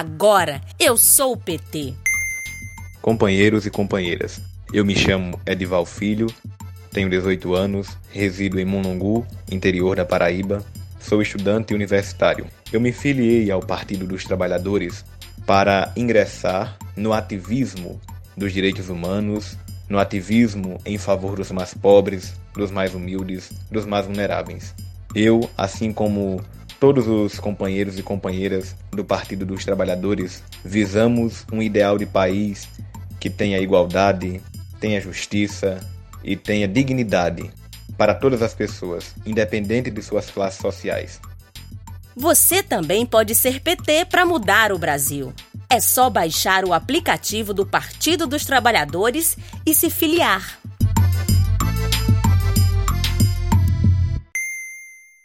Agora eu sou o PT. Companheiros e companheiras, eu me chamo Edival Filho, tenho 18 anos, resido em Monongu, interior da Paraíba, sou estudante universitário. Eu me filiei ao Partido dos Trabalhadores para ingressar no ativismo dos direitos humanos, no ativismo em favor dos mais pobres, dos mais humildes, dos mais vulneráveis. Eu, assim como todos os companheiros e companheiras do Partido dos Trabalhadores, visamos um ideal de país que tenha igualdade, tenha justiça e tenha dignidade para todas as pessoas, independente de suas classes sociais. Você também pode ser PT para mudar o Brasil. É só baixar o aplicativo do Partido dos Trabalhadores e se filiar.